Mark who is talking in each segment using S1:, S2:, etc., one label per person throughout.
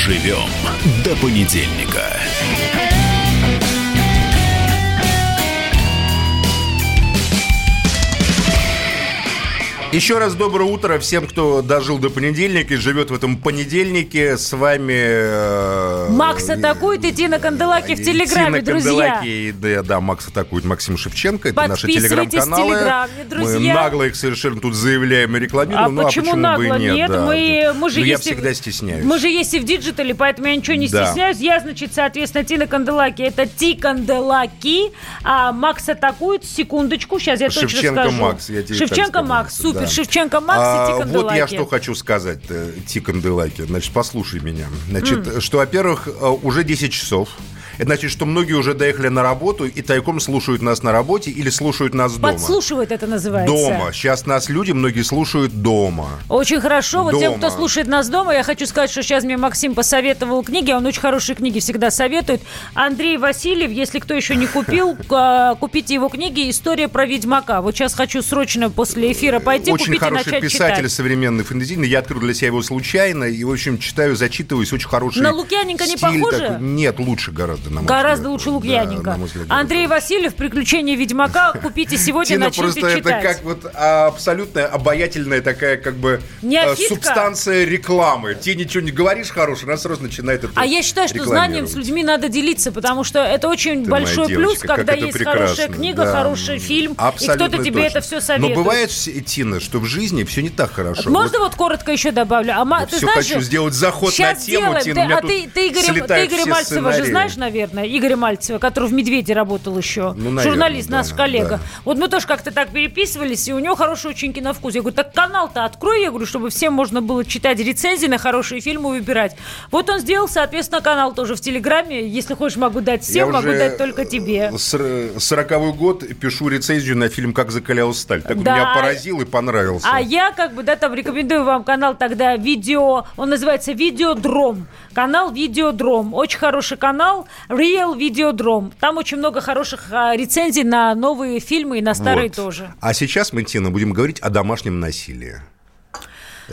S1: Доживем до понедельника.
S2: Еще раз доброе утро всем, кто дожил до понедельника и живет в этом понедельнике. С вами... Э,
S3: Макс атакует и Тина Канделаки в Телеграме,
S2: Тина
S3: друзья.
S2: Канделаки, да, да, Макс атакует Максим Шевченко. Это наши
S3: в
S2: телеграм-каналы.
S3: Телеграме,
S2: Мы нагло их совершенно тут заявляем и рекламируем.
S3: А
S2: ну,
S3: почему
S2: а почему
S3: нагло?
S2: нет?
S3: Нет,
S2: да,
S3: мы, мы же
S2: Ну, я
S3: есть и-
S2: всегда стесняюсь.
S3: Мы же есть и в диджитале, поэтому я ничего не
S2: Да.
S3: стесняюсь. Я, значит, соответственно, Тина Канделаки. Это Ти Канделаки. А Макс атакует. Секундочку, сейчас я точно
S2: Шевченко
S3: скажу.
S2: Макс, я тебе
S3: Шевченко. Макс, супер.
S2: Да.
S3: Шевченко Макс
S2: А,
S3: и Ти Канделаки.
S2: Вот я что хочу сказать, э, Ти Канделаки. Значит, послушай меня. Значит, что, во-первых, э, уже 10 часов. Это значит, что многие уже доехали на работу и тайком слушают нас на работе или слушают нас дома.
S3: Подслушивает это называется.
S2: Дома. Сейчас нас люди многие слушают дома.
S3: Очень хорошо. Вот тем,
S2: Дома.
S3: кто слушает нас дома, я хочу сказать, что сейчас мне Максим посоветовал книги. Он очень хорошие книги всегда советует. Андрей Васильев, если кто еще не купил, а, купите его книги «История про Ведьмака». Вот сейчас хочу срочно после эфира пойти
S2: очень
S3: купить и
S2: хороший
S3: начать
S2: писатель
S3: читать.
S2: современный фэнтезийный. Я открыл для себя его случайно и, в общем, читаю, зачитываюсь. Очень хороший
S3: На Лукьяненко не похоже?
S2: такой. Нет, лучше гораздо, на мой
S3: Гораздо
S2: взгляд.
S3: лучше
S2: Да,
S3: Лукьяненко.
S2: на мой взгляд,
S3: Андрей Васильев «Приключения Ведьмака» купите сегодня,
S2: Тина
S3: начните
S2: просто
S3: читать.
S2: это как вот а, абсолютно обаятельная такая как бы
S3: Неофитка.
S2: э, субстанция рекламы. Ты ничего не говоришь хорошего, она сразу начинает это
S3: А я считаю, что знанием с людьми надо делиться, потому что это очень
S2: Ты
S3: большой плюс, когда
S2: это
S3: есть
S2: прекрасно,
S3: хорошая книга,
S2: да.
S3: хороший фильм,
S2: Абсолютно
S3: и кто-то тебе
S2: точно.
S3: это все советует.
S2: Но бывает, Тина, что в жизни все не так хорошо.
S3: Можно
S2: Вот
S3: вот коротко еще добавлю? А
S2: Я
S3: ты
S2: всё
S3: знаешь,
S2: хочу сделать заход на тему,
S3: сделаем.
S2: Тина,
S3: Ты- а ты, ты, Игоря, ты Игоря
S2: все
S3: Мальцева же знаешь, наверное? Игоря Мальцева, который в «Медведе» работал еще.
S2: Ну, наверное,
S3: Журналист,
S2: да,
S3: наш коллега.
S2: да.
S3: Вот мы тоже как-то так переписывались, и у него хороший очень киновкус. Я говорю, так канал-то открой, я говорю, чтобы всем можно было читать рецензии на хорошие фильмы, выбирать. Вот он сделал, соответственно, канал тоже в Телеграме. Если хочешь, могу дать всем,
S2: Я
S3: могу дать только тебе.
S2: сор- Сороковой год пишу рецензию на фильм «Как закалялась сталь». Так
S3: Да.
S2: меня поразил и понравился.
S3: А я как бы, да, там рекомендую вам канал тогда видео, он называется Видеодром. Канал Видеодром. Очень хороший канал, Real Видеодром. Там очень много хороших а, рецензий на новые фильмы и на старые
S2: Вот.
S3: тоже.
S2: А сейчас мы, Тина, будем говорить о домашнем насилии.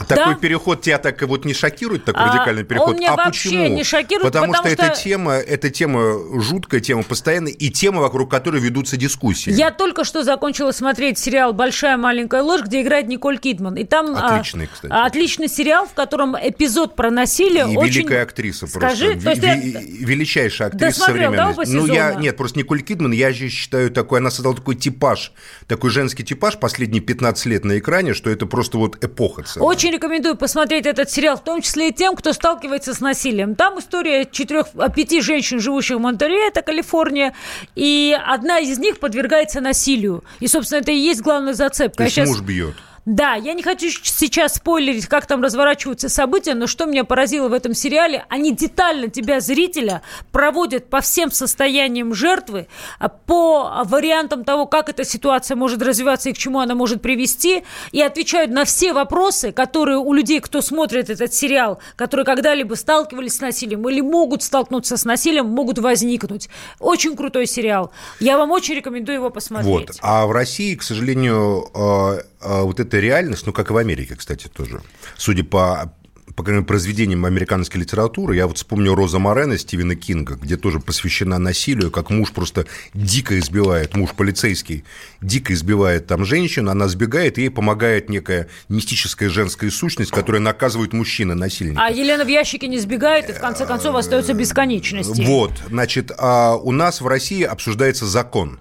S2: Такой переход тебя так вот не шокирует, такой
S3: А,
S2: радикальный переход?
S3: он меня
S2: а
S3: вообще
S2: почему?
S3: не шокирует,
S2: потому,
S3: потому
S2: что, эта
S3: что-
S2: тема, эта тема жуткая, тема постоянная, и тема, вокруг которой ведутся дискуссии.
S3: Я только что закончила смотреть сериал «Большая маленькая ложь», где играет Николь Кидман. И там, а,
S2: Отличный, кстати.
S3: а, отличный сериал, в котором эпизод про насилие
S2: И
S3: очень...
S2: великая актриса
S3: Скажи,
S2: просто.
S3: то есть
S2: Величайшая актриса
S3: да,
S2: современности.
S3: оба
S2: ну, я, нет, просто Николь Кидман, я же считаю такой, она создала такой типаж, такой женский типаж последние 15 лет на экране, что это просто вот эпоха целая.
S3: Очень рекомендую посмотреть этот сериал, в том числе и тем, кто сталкивается с насилием. Там история четырех, а, пяти женщин, живущих в Монтерее, это Калифорния, и одна из них подвергается насилию. И, собственно, это и есть главная зацепка.
S2: То
S3: Я
S2: есть
S3: щас-
S2: муж бьет.
S3: Да, я не хочу сейчас спойлерить, как там разворачиваются события, но что меня поразило в этом сериале, они детально тебя, зрителя, проводят по всем состояниям жертвы, а, по вариантам того, как эта ситуация может развиваться и к чему она может привести, и отвечают на все вопросы, которые у людей, кто смотрит этот сериал, которые когда-либо сталкивались с насилием или могут столкнуться с насилием, могут возникнуть. Очень крутой сериал. Я вам очень рекомендую его посмотреть.
S2: Вот. А в России, к сожалению, э, э, реальность, ну, как и в Америке, кстати, тоже, судя по по крайней мере, произведениям американской литературы, я вот вспомню Роза Морена Стивена Кинга, где тоже посвящена насилию, как муж просто дико избивает, муж полицейский дико избивает там женщину, она сбегает, и ей помогает некая мистическая женская сущность, которая наказывает мужчины насильника.
S3: А Елена в ящике не сбегает и в конце концов остается бесконечности.
S2: Вот, значит, а у нас в России обсуждается закон.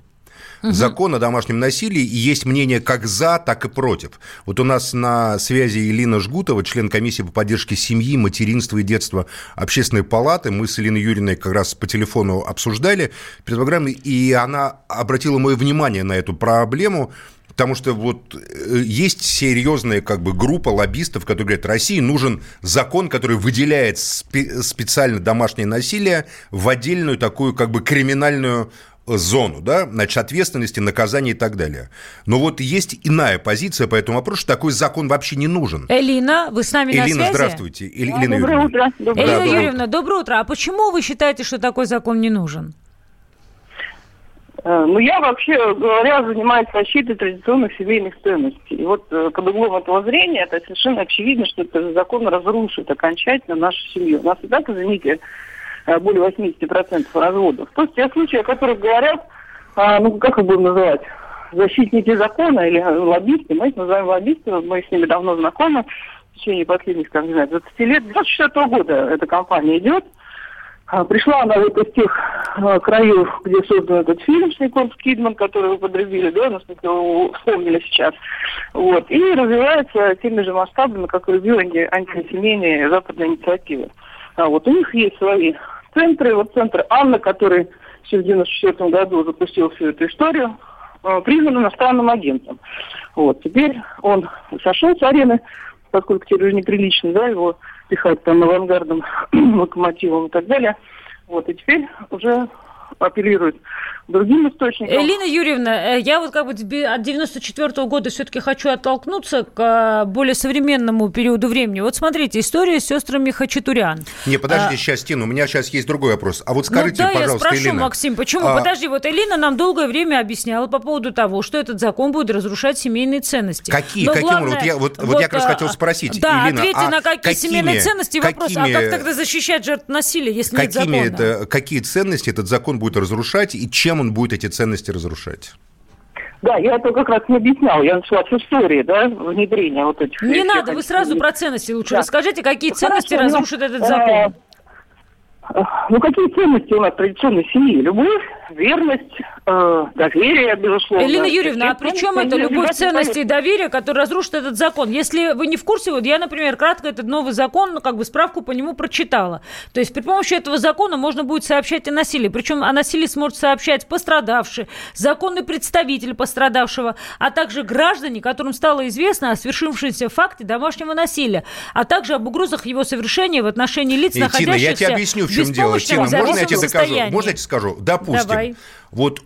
S2: Закон о домашнем насилии, и есть мнение как за, так и против. Вот у нас на связи Елена Жгутова, член комиссии по поддержке семьи, материнства и детства Общественной палаты. Мы с Еленой Юрьевной как раз по телефону обсуждали перед программой, и она обратила мое внимание на эту проблему, Потому что вот э, есть серьезная как бы группа лоббистов, которые говорят, России нужен закон, который выделяет спе- специально домашнее насилие в отдельную такую как бы криминальную зону, да, значит, ответственности, наказания и так далее. Но вот есть иная позиция по этому вопросу, что такой закон вообще не нужен.
S3: Элина, вы с нами на
S2: Элина,
S3: связи?
S2: здравствуйте. Эль-
S4: Да,
S2: Елена
S4: доброе
S2: Юрьевна.
S4: утро. Доброе
S3: Элина
S2: Да, доброе
S3: Юрьевна, доброе утро. А почему вы считаете, что такой закон не нужен?
S4: Э, ну, я вообще говоря занимаюсь защитой традиционных семейных ценностей. И вот э, под углом этого зрения это совершенно очевидно, что этот закон разрушит окончательно нашу семью. У нас и так, извините, более 80% разводов. То есть те случаи, о которых говорят, ну, как их будем называть, защитники закона или лоббисты, мы их называем лоббисты, мы с ними давно знакомы, в течение последних, как не знаю, 20 лет, 24 года эта компания идет, а, пришла она вот из тех а, краев, где создан этот фильм с Кидман, который вы подрубили, да, насколько вспомнили сейчас. Вот. И развивается теми же масштабами, как и любые антисемейные западные инициативы. А вот у них есть свои центры. Вот центр Анна, который еще в 1994 году запустил всю эту историю, а, признан иностранным агентом. Вот. Теперь он сошел с арены, поскольку теперь уже неприлично, да, его пихать там авангардом, локомотивом и так далее. Вот, и теперь уже апеллирует другим источникам.
S3: Элина Юрьевна, э, я вот как бы от 94 -го года все-таки хочу оттолкнуться к э, более современному периоду времени. Вот смотрите, история с сестрами Хачатурян.
S2: Не, подождите, а... сейчас, Тина, у меня сейчас есть другой вопрос. А вот ну скажите, ну, да, пожалуйста,
S3: я спрошу,
S2: Элина.
S3: Максим, почему? А... Подожди, вот Элина нам долгое время объясняла по поводу того, что этот закон будет разрушать семейные ценности.
S2: Какие? Но каким? Главное, вот я, вот, вот, вот я как раз а, хотел спросить,
S3: да,
S2: Элина,
S3: ответьте
S2: а
S3: на какие, какими, семейные ценности вопрос.
S2: Какими,
S3: а как тогда защищать жертв насилия, если
S2: какими
S3: нет закона?
S2: Это, какие ценности этот закон будет разрушать и чем он будет эти ценности разрушать?
S4: Да, я это как раз не объяснял. Я начала с истории, да, внедрения вот этих...
S3: Не надо, вы сразу про ценности лучше да. расскажите, какие ценности Хорошо, разрушит этот закон.
S4: Ну, какие ценности у нас традиционной семьи? Любовь, верность, э, доверие, безусловно.
S3: Элина Юрьевна, а при чем это любовь, ценности и доверие, который разрушит этот закон? Если вы не в курсе, вот я, например, кратко этот новый закон, ну, как бы справку по нему прочитала. То есть при помощи этого закона можно будет сообщать о насилии. Причем о насилии сможет сообщать пострадавший, законный представитель пострадавшего, а также граждане, которым стало известно о свершившемся факте домашнего насилия, а также об угрозах его совершения в отношении лиц,
S2: и,
S3: находящихся...
S2: Тина, я тебе объясню, в чем дело. Тина, можно я тебе докажу? Можно я тебе скажу? Допустим, Давай. Вот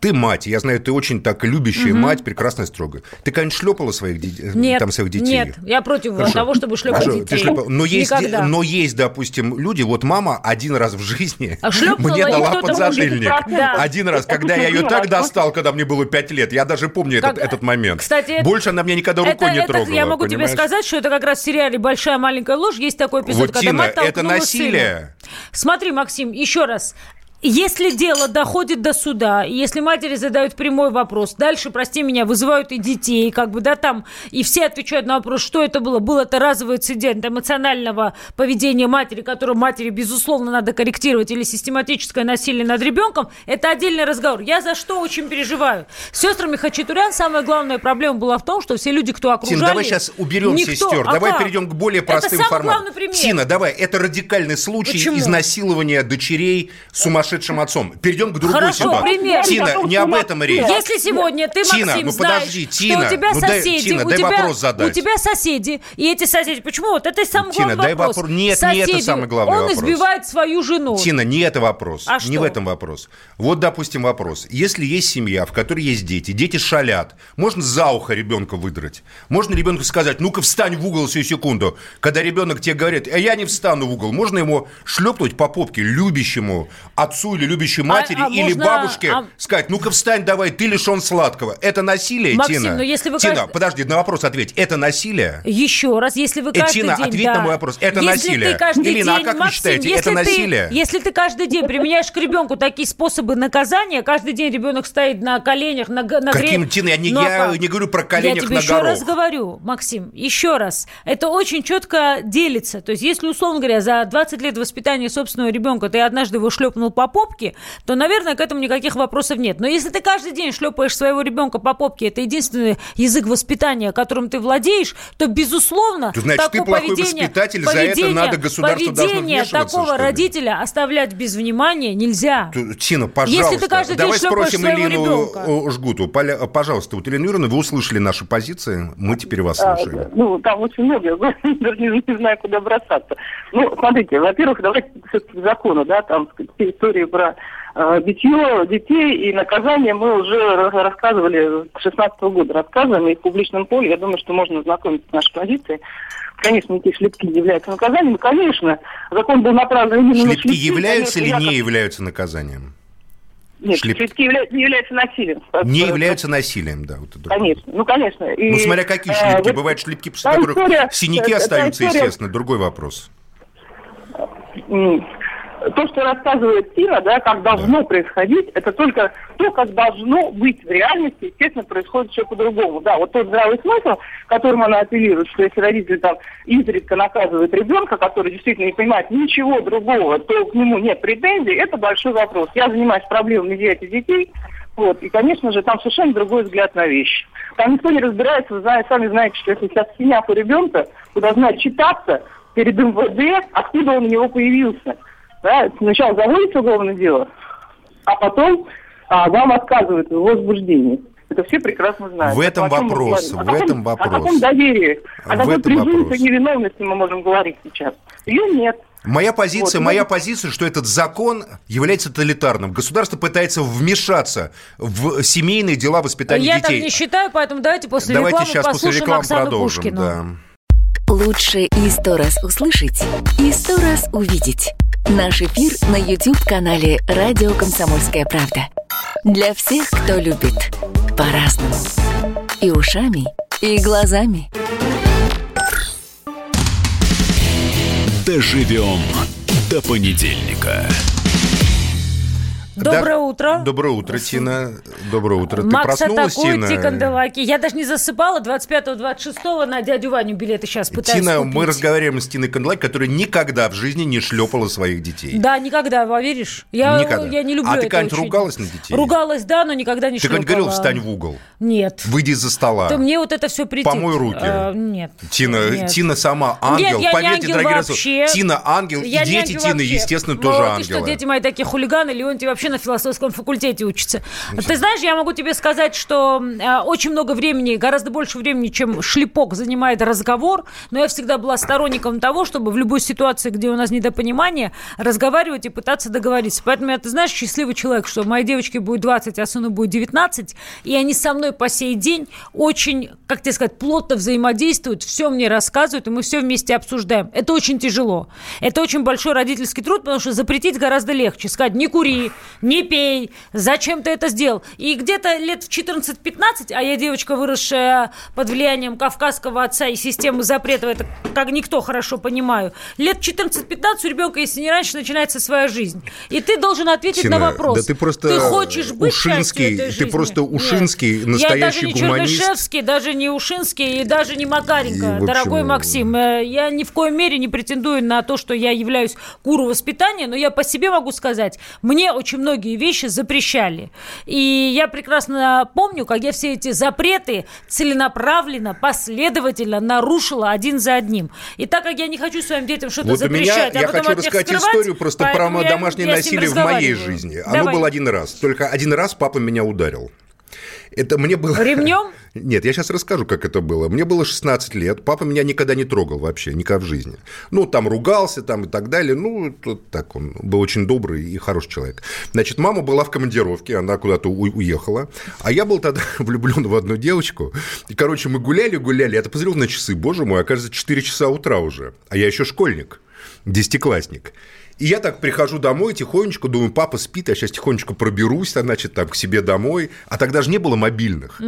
S2: ты мать, я знаю, ты очень так любящая угу. мать, прекрасная, строгая. Ты, конечно, шлепала своих, де...
S3: нет,
S2: там, своих детей?
S3: Нет, я против Хорошо. того, чтобы шлепать Хорошо, детей. Ты шлепала.
S2: Но, есть, но есть, допустим, люди, вот мама один раз в жизни а мне дала подзатыльник. Да. Один раз, когда я ее так достал, когда мне было 5 лет. Я даже помню как... этот, этот момент. Кстати, Больше она меня никогда рукой это, не трогала.
S3: Я могу понимаешь? тебе сказать, что это как раз в сериале «Большая маленькая ложь». Есть такой эпизод, вот, когда Тина, мать
S2: это насилие.
S3: Сына. Смотри, Максим, еще раз. Если дело доходит до суда, если матери задают прямой вопрос, дальше, прости меня, вызывают и детей, как бы, да, там, и все отвечают на вопрос, что это было. Был это разовый инцидент эмоционального поведения матери, которую матери, безусловно, надо корректировать, или систематическое насилие над ребенком, это отдельный разговор. Я за что очень переживаю. С сестрами Хачатурян самая главная проблема была в том, что все люди, кто окружали...
S2: Тина, давай сейчас уберем никто, сестер, а давай как? перейдем к более простым это форматам. Тина, давай, это радикальный случай Почему? изнасилования дочерей сумасшедших сумасшедшим отцом. Перейдем к другой
S3: Хорошо,
S2: ситуации.
S3: пример.
S2: Тина, не об этом речь.
S3: Если сегодня ты, Максим,
S2: Тина, ну подожди, Тина,
S3: что у тебя
S2: ну
S3: соседи,
S2: дай, Тина,
S3: у
S2: дай
S3: тебя,
S2: вопрос задать.
S3: У тебя соседи, и эти соседи, почему? Вот это самый Тина, главный
S2: дай
S3: вопрос.
S2: вопрос. Нет,
S3: соседи,
S2: не это самый главный
S3: он
S2: вопрос.
S3: Он избивает свою жену.
S2: Тина, не это вопрос.
S3: А
S2: не
S3: что?
S2: в этом вопрос. Вот, допустим, вопрос. Если есть семья, в которой есть дети, дети шалят, можно за ухо ребенка выдрать. Можно ребенку сказать, ну-ка встань в угол всю секунду. Когда ребенок тебе говорит, а я не встану в угол, можно ему шлепнуть по попке любящему отцу или любящей матери, а, а или можно... бабушке а... сказать, ну-ка встань давай, ты лишен сладкого. Это насилие,
S3: Максим,
S2: Тина?
S3: но если вы
S2: Тина,
S3: каждый...
S2: подожди, на вопрос ответь. Это насилие?
S3: Еще раз, если вы каждый
S2: Тина,
S3: день...
S2: ответь
S3: да.
S2: на мой вопрос. Это
S3: если
S2: насилие.
S3: Ты каждый
S2: Элина,
S3: день,
S2: а как
S3: Максим,
S2: вы считаете, это
S3: ты,
S2: насилие?
S3: Если ты каждый день применяешь к ребенку такие способы наказания, каждый день ребенок стоит на коленях, на, на
S2: Каким, гре... Тина, я, не, я не говорю про коленях
S3: я тебе
S2: на
S3: еще
S2: горох.
S3: раз говорю, Максим, еще раз. Это очень четко делится. То есть, если, условно говоря, за 20 лет воспитания собственного ребенка ты однажды его шлепнул по попке, то, наверное, к этому никаких вопросов нет. Но если ты каждый день шлепаешь своего ребенка по попке, это единственный язык воспитания, которым ты владеешь, то, безусловно,
S2: то, значит,
S3: такое
S2: ты плохой
S3: поведение,
S2: воспитатель,
S3: поведение,
S2: за это надо государство
S3: поведение такого родителя оставлять без внимания нельзя.
S2: Тина, пожалуйста,
S3: если ты каждый
S2: давай
S3: день
S2: спросим Элину
S3: ребенка.
S2: Жгуту. Пожалуйста, вот, Елена Юрьевна, вы услышали наши позиции, мы теперь вас а, слушаем.
S4: А, ну, там очень много, даже не, не знаю, куда бросаться. Ну, смотрите, во-первых, давайте все-таки закону, да, там истории про э, битье детей и наказание мы уже рассказывали с 16 года, рассказываем, и в публичном поле, я думаю, что можно ознакомиться с нашей позицией. Конечно, эти шлепки не являются наказанием, конечно, закон был направлен именно
S2: шлепки на шлепки. являются или не являются наказанием?
S4: Нет,
S2: Шлеп-
S4: шлепки явля- не являются насилием.
S2: Не являются насилием, да. Вот это другое.
S4: Конечно, ну, конечно. И,
S2: Ну, смотря какие
S4: э,
S2: шлепки.
S4: вот
S2: Бывают шлепки, после которых
S4: история-
S2: синяки
S4: та
S2: остаются,
S4: история-
S2: естественно. Другой вопрос.
S4: То, что рассказывает Тина, да, как должно происходить, это только то, как должно быть в реальности, естественно, происходит все по-другому. Да, вот тот здравый смысл, которым она апеллирует, что если родитель там изредка наказывает ребенка, который действительно не понимает ничего другого, то к нему нет претензий, это большой вопрос. Я занимаюсь проблемами изъятия детей, вот, и, конечно же, там совершенно другой взгляд на вещи. Там никто не разбирается, вы знаете, сами знаете, что если сейчас синяк у ребенка, то должна читаться перед МВД, откуда он у него появился. Да, сначала заводится уголовное дело, а потом а, вам отказывают в возбуждении. Это все прекрасно знают.
S2: В этом
S4: О чем мы
S2: вопрос, в
S4: каком-
S2: этом вопрос.
S4: О каком доверии, о какой
S2: этом
S4: презумпции невиновности мы можем говорить сейчас. Ее нет.
S2: Моя позиция,
S4: Вот,
S2: моя
S4: ну-
S2: позиция, что этот закон является тоталитарным. Государство пытается вмешаться в семейные дела воспитания
S3: Я
S2: детей.
S3: так не считаю, поэтому давайте после
S2: Давайте
S3: рекламы
S2: сейчас после
S3: послушаем
S2: рекламы
S3: Оксану
S2: продолжим.
S3: Пушкину.
S2: Да.
S5: Лучше и сто раз услышать, и сто раз увидеть. Наш эфир на YouTube-канале «Радио Комсомольская правда». Для всех, кто любит по-разному. И ушами, и глазами.
S1: Доживем до понедельника.
S3: Доброе
S2: Да.
S3: утро.
S2: Доброе утро, Тина. Доброе утро. Ты
S3: Макс
S2: проснулась,
S3: атакует
S2: Тина?
S3: Тиканделаки. Я даже не засыпала. 25-26 на дядю Ваню билеты сейчас пытаюсь
S2: Тина,
S3: купить.
S2: мы разговариваем с Тиной Канделаки, которая никогда в жизни не шлепала своих детей.
S3: Да, никогда, поверишь? Я,
S2: Никогда.
S3: я не люблю
S2: А ты когда-нибудь
S3: очень.
S2: ругалась на детей?
S3: Ругалась, да, но никогда не
S2: Ты
S3: шлепала.
S2: говорил, встань в угол,
S3: Нет.
S2: выйди из-за стола.
S3: То мне вот это все придет.
S2: Помой руки.
S3: А, нет.
S2: Тина,
S3: Нет.
S2: Тина сама ангел.
S3: Нет, я не
S2: Поверьте,
S3: ангел
S2: дорогие
S3: вообще.
S2: Тина ангел,
S3: Я
S2: и
S3: не
S2: дети Тины, естественно,
S3: Ну,
S2: тоже
S3: ты
S2: ангелы.
S3: что, дети мои такие хулиганы, Леонтий вообще на философском факультете учится. Ты знаешь, я могу тебе сказать, что э, очень много времени, гораздо больше времени, чем шлепок занимает разговор, но я всегда была сторонником того, чтобы в любой ситуации, где у нас недопонимание, разговаривать и пытаться договориться. Поэтому я, ты знаешь, счастливый человек, что моей девочке будет 20, а сыну будет 19, и они со мной по сей день очень, как тебе сказать, плотно взаимодействуют, все мне рассказывают, и мы все вместе обсуждаем. Это очень тяжело. Это очень большой родительский труд, потому что запретить гораздо легче. Сказать, не кури, не пей, зачем ты это сделал? И где-то лет в 14-15, а я девочка, выросшая под влиянием кавказского отца и системы запретов, это как никто хорошо понимаю, лет 14-15 у ребенка, если не раньше, начинается своя жизнь. И ты должен ответить
S2: Тина,
S3: на вопрос.
S2: да ты просто
S3: Ты хочешь быть
S2: Ушинский,
S3: этой
S2: ты
S3: жизни?
S2: просто
S3: Нет.
S2: Ушинский,
S3: Я
S2: настоящий
S3: даже не
S2: гуманист.
S3: Чернышевский, даже не Ушинский и даже не Макаренко,
S2: И, общем,
S3: дорогой Максим. Э, Я ни в коем мере не претендую на то, что я являюсь гуру воспитания, но я по себе могу сказать, мне очень многие вещи запрещали. И я прекрасно помню, как я все эти запреты целенаправленно, последовательно нарушила один за одним. И так как я не хочу своим детям что-то
S2: Вот у меня,
S3: запрещать, а
S2: я
S3: потом
S2: хочу рассказать
S3: скрывать,
S2: историю просто про
S3: я-
S2: домашнее
S3: я
S2: насилие в моей жизни. Оно
S3: Давай.
S2: было один раз. Только один раз папа меня ударил. Это мне было...
S3: Ремнем?
S2: Нет, я сейчас расскажу, как это было. Мне было 16 лет, папа меня никогда не трогал вообще, никогда в жизни. Ну, там ругался там и так далее. Ну, тут так он был очень добрый и хороший человек. Значит, мама была в командировке, она куда-то уехала, а я был тогда влюблен в одну девочку. И, короче, мы гуляли-гуляли, я посмотрел на часы, боже мой, оказывается, 4 часа утра уже, а я еще школьник, десятиклассник. И я так прихожу домой, тихонечко, думаю, папа спит, я сейчас тихонечко проберусь, значит, там, к себе домой. А тогда же не было мобильных.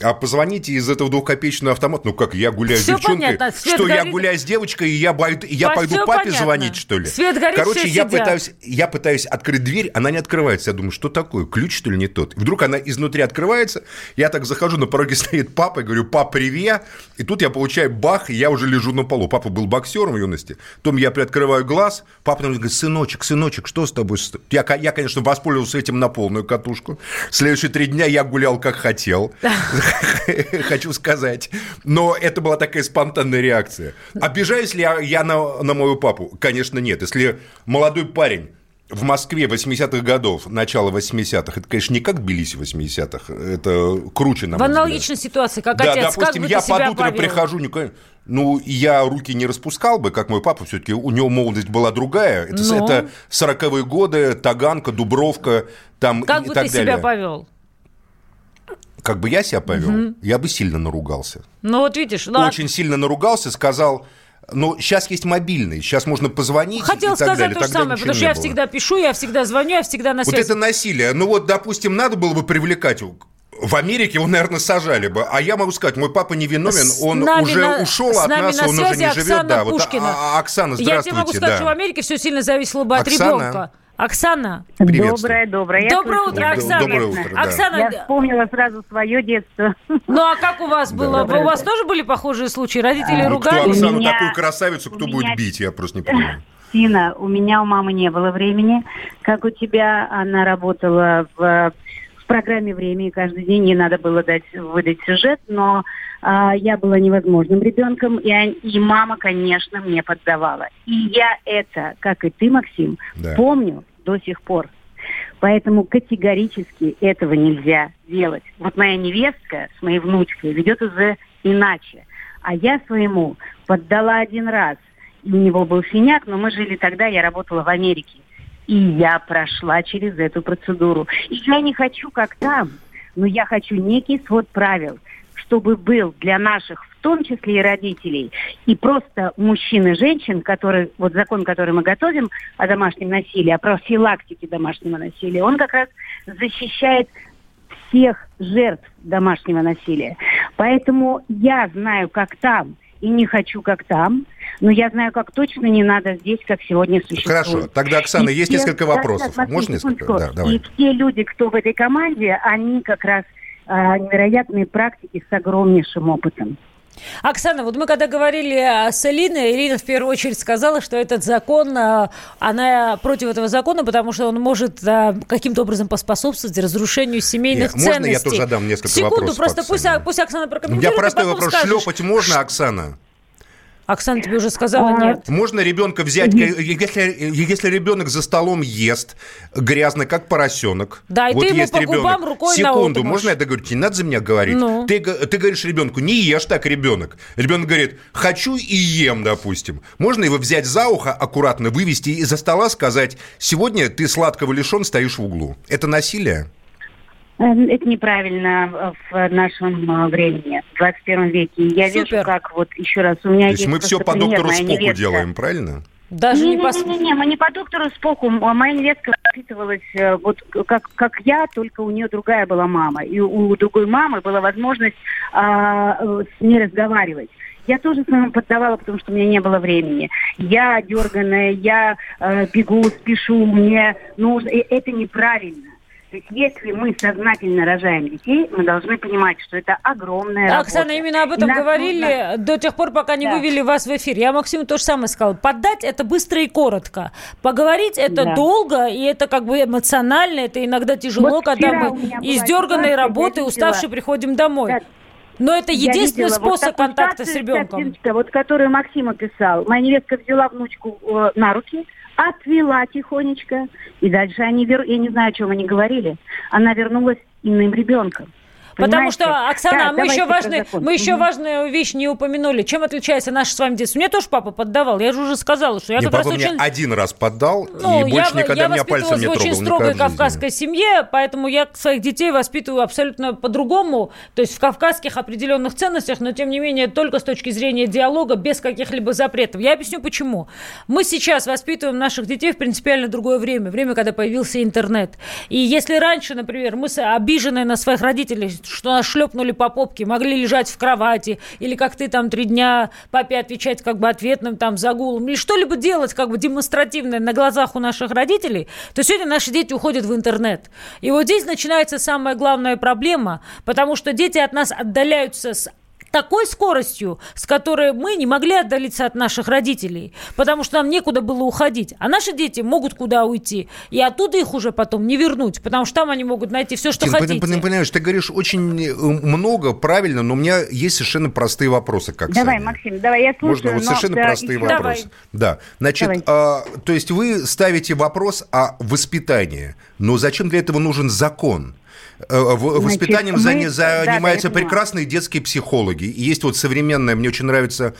S2: А позвоните из этого двухкопеечного автомата. Ну как, я гуляю с девчонкой,
S3: понятно, свет
S2: что я
S3: горит.
S2: гуляю с девочкой, и я, бой- я
S3: По-
S2: пойду папе
S3: понятно.
S2: звонить, что ли?
S3: Свет горит,
S2: Короче, я
S3: сидят.
S2: пытаюсь, я пытаюсь открыть дверь, она не открывается. Я думаю, что такое? Ключ, что ли, не тот? И вдруг она изнутри открывается, я так захожу, на пороге стоит папа, и говорю, пап, привет. И тут я получаю бах, и я уже лежу на полу. Папа был боксером в юности. Потом я приоткрываю глаз, папа мне говорит, сыночек, сыночек, что с тобой? Я, я, конечно, воспользовался этим на полную катушку. Следующие три дня я гулял как хотел, хочу сказать. Но это была такая спонтанная реакция. Обижаюсь ли я, на, на моего папу? Конечно, нет. Если молодой парень в Москве 80-х годов, начало 80-х, это, конечно, не как Тбилиси 80-х, это круче, на
S3: В аналогичной ситуации, как
S2: Да,
S3: отец,
S2: допустим,
S3: как бы
S2: я под утро прихожу, никуда- ну, я руки не распускал бы, как мой папа, все-таки у него молодость была другая. Это,
S3: Ну?
S2: это 40-е годы, Таганка, Дубровка, там
S3: Как
S2: и
S3: бы
S2: так
S3: ты
S2: далее.
S3: себя повел?
S2: Как бы я себя повел, я бы сильно наругался.
S3: Ну вот видишь, ладно.
S2: Очень сильно наругался, сказал, но сейчас есть мобильный, сейчас можно позвонить
S3: Хотел
S2: и так
S3: сказать
S2: далее.
S3: то же
S2: Тогда
S3: самое, потому что я
S2: было.
S3: всегда пишу, я всегда звоню, я всегда на
S2: Вот
S3: связи.
S2: это насилие. Ну вот, допустим, надо было бы привлекать в Америке его, наверное, сажали бы. А я могу сказать, мой папа невиновен,
S3: С
S2: он уже
S3: на-
S2: ушел от нас,
S3: на
S2: он уже не живет.
S3: Оксана
S2: Да, вот,
S3: Пушкина.
S2: а- а- Оксана,
S3: Я
S2: здравствуйте.
S3: тебе могу сказать,
S2: да.
S3: что в Америке все сильно зависело бы от
S2: Оксана.
S3: ребенка. Оксана.
S6: Доброе, доброе. Я
S3: Доброе
S6: слышу
S3: утро, Оксана.
S2: Доброе утро, да.
S3: Оксана,
S6: Я вспомнила сразу свое детство.
S3: ну а как у вас было?
S6: Доброе
S3: у вас
S6: утро.
S3: тоже были похожие случаи? Родители
S2: Ну, кто
S3: ругали?
S2: Оксану
S6: меня-
S2: такую красавицу, кто
S6: у
S2: будет
S6: меня-
S2: бить, я просто не понимаю.
S6: Сина, у меня у мамы не было времени. Как у тебя, она работала в программе «Время», и каждый день ей надо было дать, выдать сюжет, но а, я была невозможным ребенком, и, и мама, конечно, мне поддавала. И я это, как и ты, Максим,
S2: Да.
S6: помню до сих пор. Поэтому категорически этого нельзя делать. Вот моя невестка с моей внучкой ведет уже иначе. А я своему поддала один раз. И у него был синяк, но мы жили тогда, я работала в Америке. И я прошла через эту процедуру. И я не хочу как там, но я хочу некий свод правил, чтобы был для наших, в том числе и родителей, и просто мужчин и женщин, который, вот закон, который мы готовим о домашнем насилии, о профилактике домашнего насилия, он как раз защищает всех жертв домашнего насилия. Поэтому я знаю, как там, и не хочу, как там, но я знаю, как точно не надо здесь, как сегодня существует.
S2: Хорошо. Тогда, Оксана,
S6: И
S2: есть
S6: все-
S2: несколько вопросов.
S6: да,
S2: Можно несколько? Да, давай.
S6: И все люди, кто в этой команде, они как раз а, невероятные практики с огромнейшим опытом.
S3: Оксана, вот мы когда говорили а, с Элиной, Элина в первую очередь сказала, что этот закон, а, она против этого закона, потому что он может а, каким-то образом поспособствовать разрушению семейных
S2: Нет, можно
S3: ценностей.
S2: я тоже задам несколько
S3: Секунду,
S2: вопросов,
S3: просто пусть, а, пусть Оксана
S2: У
S3: прокомментирует.
S2: меня
S3: и
S2: простой вопрос.
S3: скажешь.
S2: Шлепать можно, Оксана?
S3: Оксана тебе уже сказала
S6: А,
S3: нет.
S2: Можно ребенка взять, если, если ребенок за столом ест грязно, как поросенок.
S3: Да, и
S2: вот
S3: ты ему по
S2: ребенок.
S3: губам рукой
S2: Секунду,
S3: наотмашь.
S2: можно я договорю? Не надо за меня говорить.
S3: Ну.
S2: Ты, ты говоришь ребенку, не ешь так, ребенок. Ребенок говорит, хочу и ем, допустим. Можно его взять за ухо, аккуратно вывести из-за стола, сказать, сегодня ты сладкого лишен, стоишь в углу. Это насилие?
S6: Э, Это неправильно э, в нашем э, времени, в 21 веке. Я
S3: Супер.
S6: вижу, как вот еще раз у меня
S2: То есть мы
S6: просто
S2: все по доктору Споку
S6: невестка.
S2: делаем, правильно?
S3: Даже не, пос...
S6: Не-не-не, мы не по доктору Споку. А Моя невестка воспитывалась э, вот как, как я, только у нее другая была мама. И у другой мамы была возможность а, э, с ней разговаривать. Я тоже своему поддавала, потому что у меня не было времени. Я дерганая, я э, бегу, спешу, мне нужно... и Это неправильно. То есть если мы сознательно рожаем детей, мы должны понимать, что это огромная
S3: Оксана,
S6: работа.
S3: именно об этом
S6: нас
S3: говорили
S6: нужно-
S3: до тех пор, пока не
S6: Да.
S3: вывели вас в эфир. Я Максиму то же самое сказала. Поддать это быстро и коротко. Поговорить это
S6: Да.
S3: долго, и это как бы эмоционально, это иногда тяжело,
S6: Вот
S3: когда мы из дерганной работы, уставшие, приходим домой.
S6: Да.
S3: Но это единственный
S6: видела вот
S3: способ
S6: такую
S3: контакта с ребенком.
S6: Вот которую Максим описал. Моя невестка взяла внучку э, на руки, отвела тихонечко, и дальше они, вер... я не знаю, о чем они говорили, она вернулась иным ребенком.
S3: Потому
S6: Понимаете?
S3: что, Оксана,
S6: Так,
S3: мы еще,
S6: закон.
S3: мы еще
S6: Мгм.
S3: важную вещь не упомянули. Чем отличается наше с вами детство? Мне тоже папа поддавал. Я же уже сказала, что я
S2: Не,
S3: как раз
S2: папа
S3: очень...
S2: меня один раз поддал,
S3: Ну,
S2: и
S3: я,
S2: больше
S3: в-
S2: никогда
S3: я
S2: меня пальцем не
S3: воспитывалась в
S2: трогал.
S3: очень строгой
S2: в
S3: кавказской семье, поэтому я своих детей воспитываю абсолютно по-другому, то есть в кавказских определенных ценностях, но тем не менее только с точки зрения диалога, без каких-либо запретов. Я объясню почему. Мы сейчас воспитываем наших детей в принципиально другое время, время, когда появился интернет. И если раньше, например, мы с- обиженные на своих родителей, что нас шлепнули по попке, могли лежать в кровати, или как ты там три дня папе отвечать как бы ответным там загулом, или что-либо делать как бы демонстративное на глазах у наших родителей, то сегодня наши дети уходят в интернет. И вот здесь начинается самая главная проблема, потому что дети от нас отдаляются с такой скоростью, с которой мы не могли отдалиться от наших родителей, потому что нам некуда было уходить. А наши дети могут куда уйти, и оттуда их уже потом не вернуть, потому что там они могут найти все, что
S2: Тин,
S3: хотите.
S2: пон- Понимаешь, ты говоришь очень э, много, правильно, но у меня есть совершенно простые вопросы, как
S6: Давай,
S2: Саня.
S6: Максим, давай, я слушаю.
S2: Можно вот
S6: но,
S2: совершенно
S6: да,
S2: простые
S6: еще-
S3: Давай.
S2: вопросы. Да, значит,
S6: Давай.
S2: а, то есть вы ставите вопрос о воспитании, но зачем для этого нужен закон? Э, в-
S6: Значит,
S2: Воспитанием
S6: мы- да, да, я
S2: занимаются
S6: поняла.
S2: прекрасные детские психологи. И есть вот современная, мне очень нравится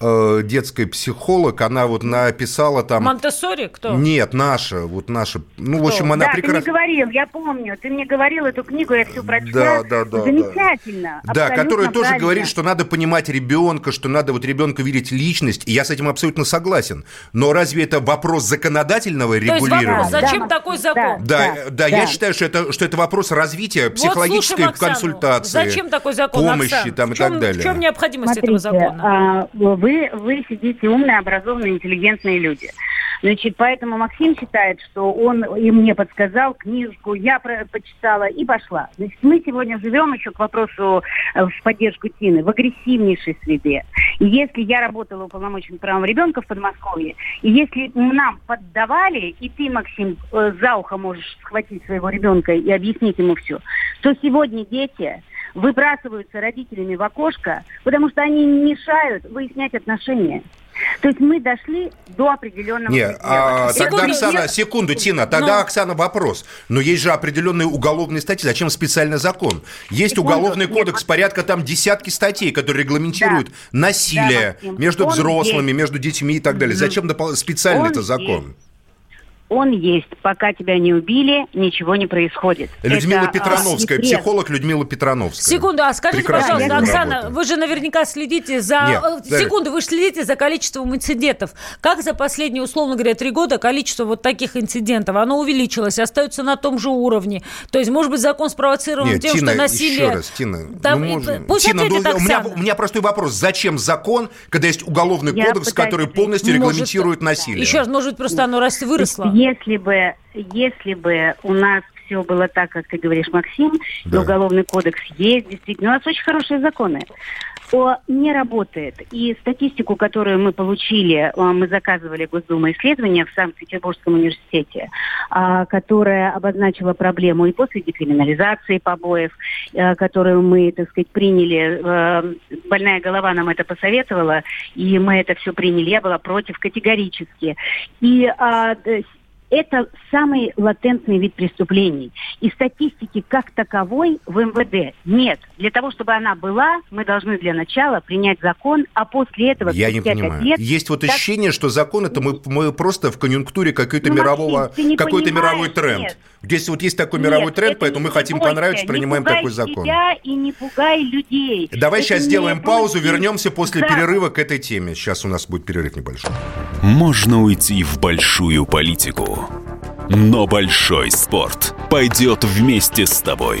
S2: э, детская психолог, она вот написала там...
S3: Монтессори кто?
S2: Нет, наша, вот наша. Ну, в общем, она
S6: да,
S2: прекрасно...
S6: ты мне говорил, я помню, ты мне говорил эту книгу, я все прочла.
S2: Да, да, да.
S6: Замечательно.
S2: Да, которая тоже
S6: правильно.
S2: говорит, что надо понимать ребенка, что надо вот ребенка видеть личность, и я с этим абсолютно согласен. Но разве это вопрос законодательного
S3: То есть
S2: регулирования?
S3: вопрос, зачем
S6: Да,
S3: такой закон?
S2: Да, да,
S6: Да,
S2: я
S6: да.
S2: считаю, что это, что это вопрос развития,
S3: Вот
S2: психологической
S3: слушаем Оксану.
S2: консультации,
S3: Зачем такой закон,
S2: помощи
S3: Оксана?
S2: там и
S3: чем,
S2: так далее.
S3: В чем необходимость
S6: Смотрите,
S3: этого закона?
S6: а, вы, вы сидите умные, образованные, интеллигентные люди. Значит, поэтому Максим считает, что он и мне подсказал книжку, я про- почитала и пошла. Значит, мы сегодня живем еще к вопросу э, в поддержку Тины в агрессивнейшей среде. И если я работала уполномоченным правом ребенка в Подмосковье, и если нам поддавали, и ты, Максим, э, за ухо можешь схватить своего ребенка и объяснить ему все, то сегодня дети выбрасываются родителями в окошко, потому что они мешают выяснять отношения. То есть мы дошли до определенного
S2: Не,
S6: предела.
S2: а, тогда, Оксана, секунду, Тина, тогда,
S3: Ну.
S2: Оксана, вопрос. Но есть же определенные уголовные статьи. Зачем специальный закон? Есть
S6: Секунду,
S2: уголовный
S6: нет,
S2: кодекс, порядка там десятки статей, которые регламентируют
S6: Да.
S2: насилие
S6: Да, Максим,
S2: между
S6: он
S2: взрослыми,
S6: есть.
S2: между детьми и так далее. Зачем допол- специальный это
S6: Он
S2: закон?
S6: есть. Он есть. Пока тебя не убили, ничего не происходит.
S2: Людмила
S6: Это, а,
S2: Петрановская,
S6: секрет.
S2: психолог Людмила Петрановская.
S3: Секунду, а скажите,
S2: Прекрасно
S3: пожалуйста,
S6: работает.
S3: Оксана, вы же наверняка следите за...
S2: Нет,
S3: э,
S2: да.
S3: Секунду, вы же следите за количеством инцидентов. Как за последние, условно говоря, три года количество вот таких инцидентов, оно увеличилось, остается на том же уровне? То есть, может быть, закон спровоцирован
S2: Нет,
S3: тем,
S2: Тина,
S3: что насилие...
S2: еще раз, Тина,
S3: Там,
S2: ну, можно-
S3: Пусть
S2: Тина,
S3: ответит
S2: ну, у, меня, у меня простой вопрос. Зачем закон, когда есть уголовный
S6: Я
S2: кодекс,
S6: пытаюсь
S2: который полностью
S3: Может,
S2: регламентирует насилие?
S3: Еще раз, может быть, просто оно раз выросло.
S6: Если бы, если бы у нас все было так, как ты говоришь, Максим, и
S2: Да.
S6: уголовный кодекс есть, действительно, у нас очень хорошие законы. О, не работает. И статистику, которую мы получили, а, мы заказывали Госдума исследования в Санкт-Петербургском университете, а, которая обозначила проблему и после декриминализации побоев, а, которую мы, так сказать, приняли. Больная голова нам это посоветовала, и мы это все приняли. Я была против категорически. И это самый латентный вид преступлений. И статистики как таковой в МВД нет. Для того, чтобы она была, мы должны для начала принять закон, а после этого...
S2: Я не понимаю.
S6: лет,
S2: Есть вот
S6: так-
S2: ощущение, что закон это мы, мы просто в конъюнктуре какой-то
S6: Ну,
S2: мирового, какой-то мировой тренд.
S6: нет.
S2: Здесь вот есть такой
S6: Нет,
S2: мировой тренд,
S6: это
S2: поэтому мы хотим
S6: бойся,
S2: понравиться,
S6: не
S2: принимаем
S6: пугай
S2: такой закон.
S6: себя и не пугай людей.
S2: Давай
S6: Это
S2: сейчас сделаем паузу, вернемся после
S6: Да.
S2: перерыва к этой теме. Сейчас у нас будет перерыв небольшой.
S1: Можно уйти в большую политику, но большой спорт пойдет вместе с тобой.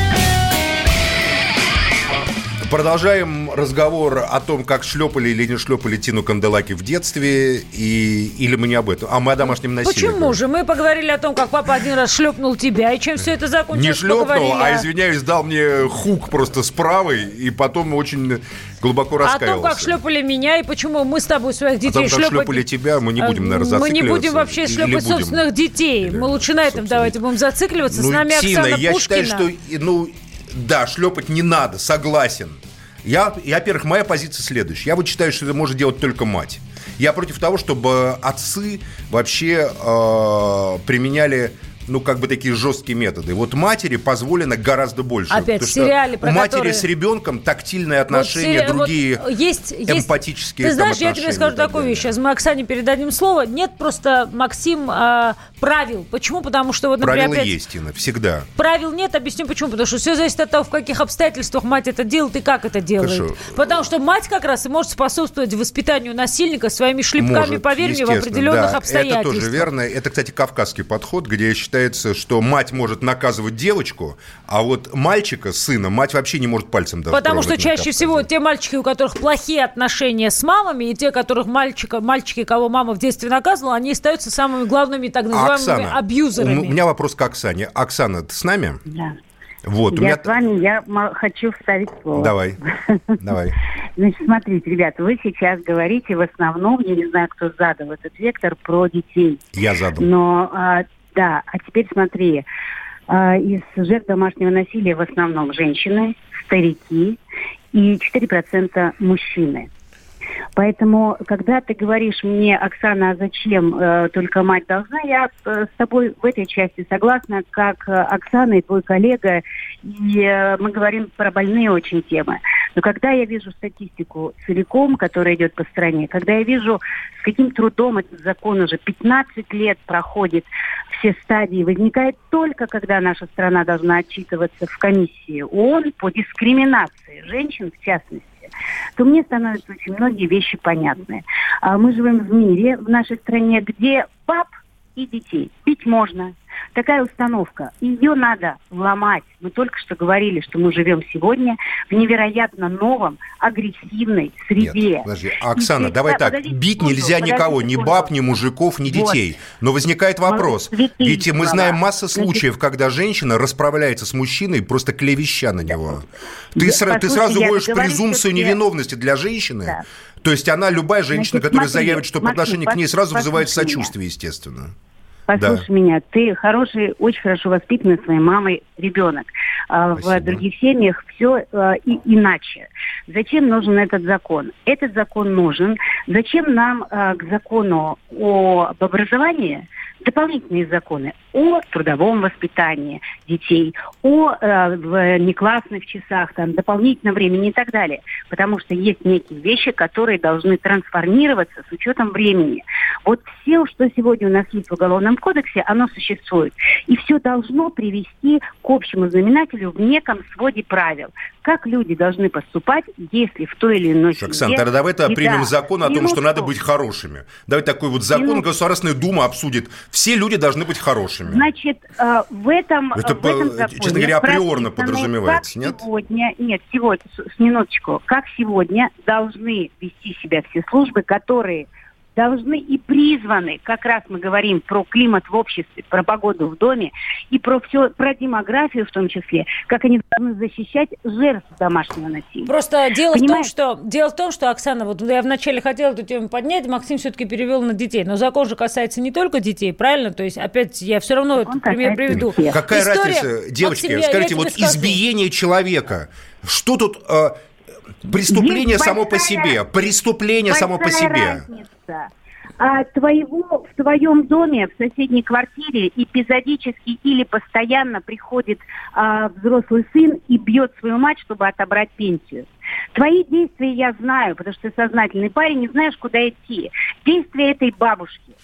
S2: Продолжаем разговор о том, как шлепали или не шлепали Тину Канделаки в детстве, и... или мы не об этом, а мы о домашнем насилии.
S3: Почему
S2: говорим.
S3: же? Мы поговорили о том, как папа один раз шлепнул тебя, и чем все это закончилось,
S2: Не шлепнул,
S3: поговорили
S2: а,
S3: о-
S2: извиняюсь, дал мне хук просто с правой, и потом очень глубоко
S3: О
S2: раскаялся.
S3: том, как шлепали меня, и почему мы с тобой своих
S2: О
S3: детей
S2: том, как
S3: шлепать...
S2: шлепали тебя, мы не будем, наверное,
S3: Мы не будем вообще шлепать собственных детей.
S2: Или,
S3: Мы лучше на этом
S2: собственно.
S3: давайте будем зацикливаться. С
S2: Ну,
S3: нами
S2: Тина,
S3: Оксана
S2: я
S3: Пушкина.
S2: считаю, что, ну, да, шлепать не надо, согласен. Я, я, во-первых, моя позиция следующая. Я вот считаю, что это может делать только мать. Я против того, чтобы отцы вообще э, применяли ну, как бы такие жесткие методы. Вот матери позволено гораздо больше.
S3: Опять
S2: потому
S3: в сериале, про
S2: у матери
S3: который-
S2: с ребенком тактильные
S3: Вот
S2: отношения,
S3: сери- вот
S2: другие
S3: есть, есть-
S2: эмпатические
S3: Ты знаешь, я тебе скажу такую вещь. Сейчас мы Оксане передадим слово. Нет просто, Максим, а, правил. Почему? Потому что, вот, например,
S2: Правила
S3: опять...
S2: есть, Тина, всегда.
S3: Правил нет, объясню почему. Потому что все зависит от того, в каких обстоятельствах мать это делает и как это делает.
S2: Хорошо.
S3: Потому что мать как раз и может способствовать воспитанию насильника своими шлепками,
S2: Может,
S3: поверь мне, в определенных
S2: да.
S3: обстоятельствах.
S2: Это тоже верно. Это, кстати, кавказский подход, где считается, что мать может наказывать девочку, а вот мальчика, сына, мать вообще не может пальцем даже
S3: Потому что чаще
S2: Кавказе.
S3: всего те мальчики, у которых плохие отношения с мамами, и те, которых мальчика, мальчики, кого мама в детстве наказывала, они остаются самыми главными так называемыми
S2: Оксана,
S3: абьюзерами.
S2: у меня вопрос к Оксане. Оксана, ты с нами?
S6: Да.
S2: Вот, у
S6: я
S2: меня...
S6: с вами, я хочу вставить слово.
S2: Давай, давай.
S6: Значит, смотрите, ребята, вы сейчас говорите в основном, я не знаю, кто задал этот вектор, про детей.
S2: Я задал.
S6: Но, а, да, а теперь смотри, а, из жертв домашнего насилия в основном женщины, старики и 4% мужчины. Поэтому, когда ты говоришь мне, Оксана, а зачем э, только мать должна, я э, с тобой в этой части согласна, как э, Оксана и твой коллега, и э, мы говорим про больные очень темы. Но когда я вижу статистику целиком, которая идет по стране, когда я вижу, с каким трудом этот закон уже 15 лет проходит все стадии, возникает только, когда наша страна должна отчитываться в комиссии ООН по дискриминации женщин в частности то мне становятся очень многие вещи понятны. А мы живем в мире, в нашей стране, где пап и детей бить можно, такая установка. Ее надо ломать. Мы только что говорили, что мы живем сегодня в невероятно новом, агрессивной среде.
S2: Нет, подожди. Оксана, и давай так. Бить секунду, нельзя никого, ни баб, ни мужиков, ни детей. Вот. Но возникает вопрос. Ведь мы знаем масса случаев, когда женщина расправляется с мужчиной, просто клевеща на него. Ты, я, сра- ты сразу вводишь презумпцию невиновности для женщины. Да. То есть она, любая женщина, Значит, которая смотри, заявит, что по отношению к ней сразу вызывает сочувствие, естественно.
S6: Послушай да. меня, ты хороший, очень хорошо воспитанный своей мамой ребенок. А в других семьях все а, и, иначе. Зачем нужен этот закон? Этот закон нужен. Зачем нам а, к закону об образовании дополнительные законы о трудовом воспитании детей, о э, в неклассных часах, там, дополнительном времени и так далее. Потому что есть некие вещи, которые должны трансформироваться с учетом времени. Вот все, что сегодня у нас есть в Уголовном кодексе, оно существует. И все должно привести к общему знаменателю в неком своде правил. Как люди должны поступать, если в той или иной
S2: Оксана, семье... тогда давай -то примем закон о том, что надо быть хорошими. Давай такой вот закон, Минутку. Государственная Дума обсудит. Все люди должны быть хорошими.
S6: Значит, э, в этом,
S2: Это,
S6: в этом законе...
S2: Честно говоря, априорно подразумевается, нет?
S6: Сегодня, нет, сегодня, с минуточку, как сегодня должны вести себя все службы, которые должны и призваны, как раз мы говорим про климат в обществе, про погоду в доме и про все, про демографию в том числе, как они должны защищать жертв домашнего насилия.
S3: Просто дело Понимаешь? в том, что дело в том, что Оксана, вот я вначале хотела эту тему поднять, Максим все-таки перевел на детей, но закон же касается не только детей, правильно? То есть опять я все равно этот пример приведу.
S2: Какая История... разница, девочки? Вот скажите, вот скажу. избиение человека, что тут э, преступление само по себе, преступление само по себе.
S6: Разница а твоего в твоем доме, в соседней квартире эпизодически или постоянно приходит а, взрослый сын и бьет свою мать, чтобы отобрать пенсию. Твои действия я знаю, потому что ты сознательный парень, не знаешь, куда идти. Действия этой бабушки –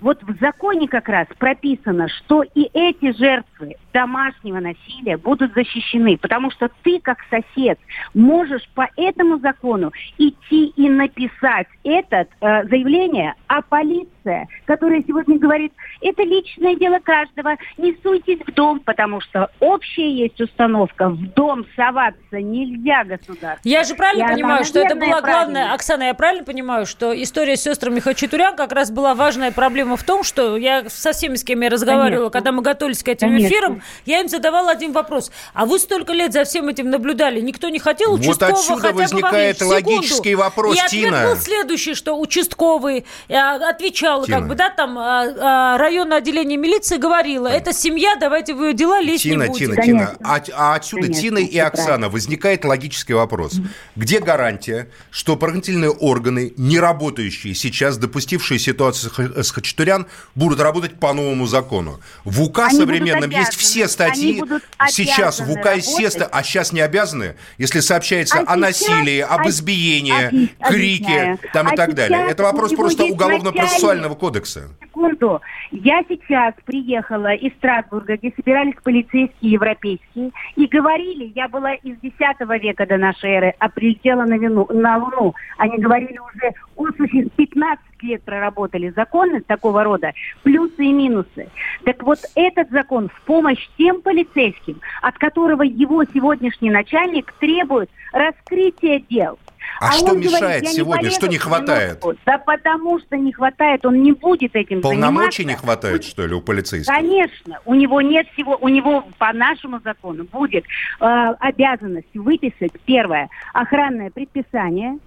S6: вот в законе как раз прописано, что и эти жертвы домашнего насилия будут защищены, потому что ты, как сосед, можешь по этому закону идти и написать это э, заявление, а полиция, которая сегодня говорит, это личное дело каждого, не суйтесь в дом, потому что общая есть установка, в дом соваться нельзя государство.
S3: Я же правильно и понимаю, что это была главная, Оксана, я правильно понимаю, что история с сестрами Хачатурян как раз была важная проблема проблема в том, что я со всеми, с кем я разговаривала, Конечно. когда мы готовились к этим Конечно. эфирам, я им задавала один вопрос. А вы столько лет за всем этим наблюдали, никто не хотел участкового
S2: вот отсюда хотя возникает бы логический вопрос,
S3: И
S2: Тина.
S3: был следующий, что участковый э, отвечал, Тина. как бы, да, там, а, а, районное отделение милиции говорило, это семья, давайте в ее дела лезть
S2: Тина,
S3: не будете.
S2: Тина, Тина, а, а отсюда Конечно, Тина и Оксана возникает логический вопрос. Где гарантия, что правоохранительные органы, не работающие сейчас, допустившие ситуацию с Хачатурян, будут работать по новому закону. В УК Они современном есть все статьи. Сейчас в УК есть все а сейчас не обязаны, если сообщается а о насилии, об избиении, крике там, и а так далее. Это вопрос просто уголовно-процессуального кодекса.
S6: Секунду. Я сейчас приехала из Страсбурга, где собирались полицейские европейские, и говорили, я была из X века до нашей эры, а прилетела на, вину, на Луну. Они говорили уже, о, 15 лет проработали законы такого рода, плюсы и минусы. Так вот, этот закон в помощь тем полицейским, от которого его сегодняшний начальник требует раскрытия дел.
S2: А, что
S6: он
S2: мешает
S6: говорит, «Я
S2: сегодня?
S6: полезу
S2: Что не
S6: в командировку».
S2: хватает?
S6: Да потому что не хватает, он не будет этим
S2: Полномочий не
S6: заниматься.
S2: хватает, что ли, у полицейских?
S6: Конечно, у него нет всего, у него по нашему закону будет э, обязанность выписать первое охранное предписание.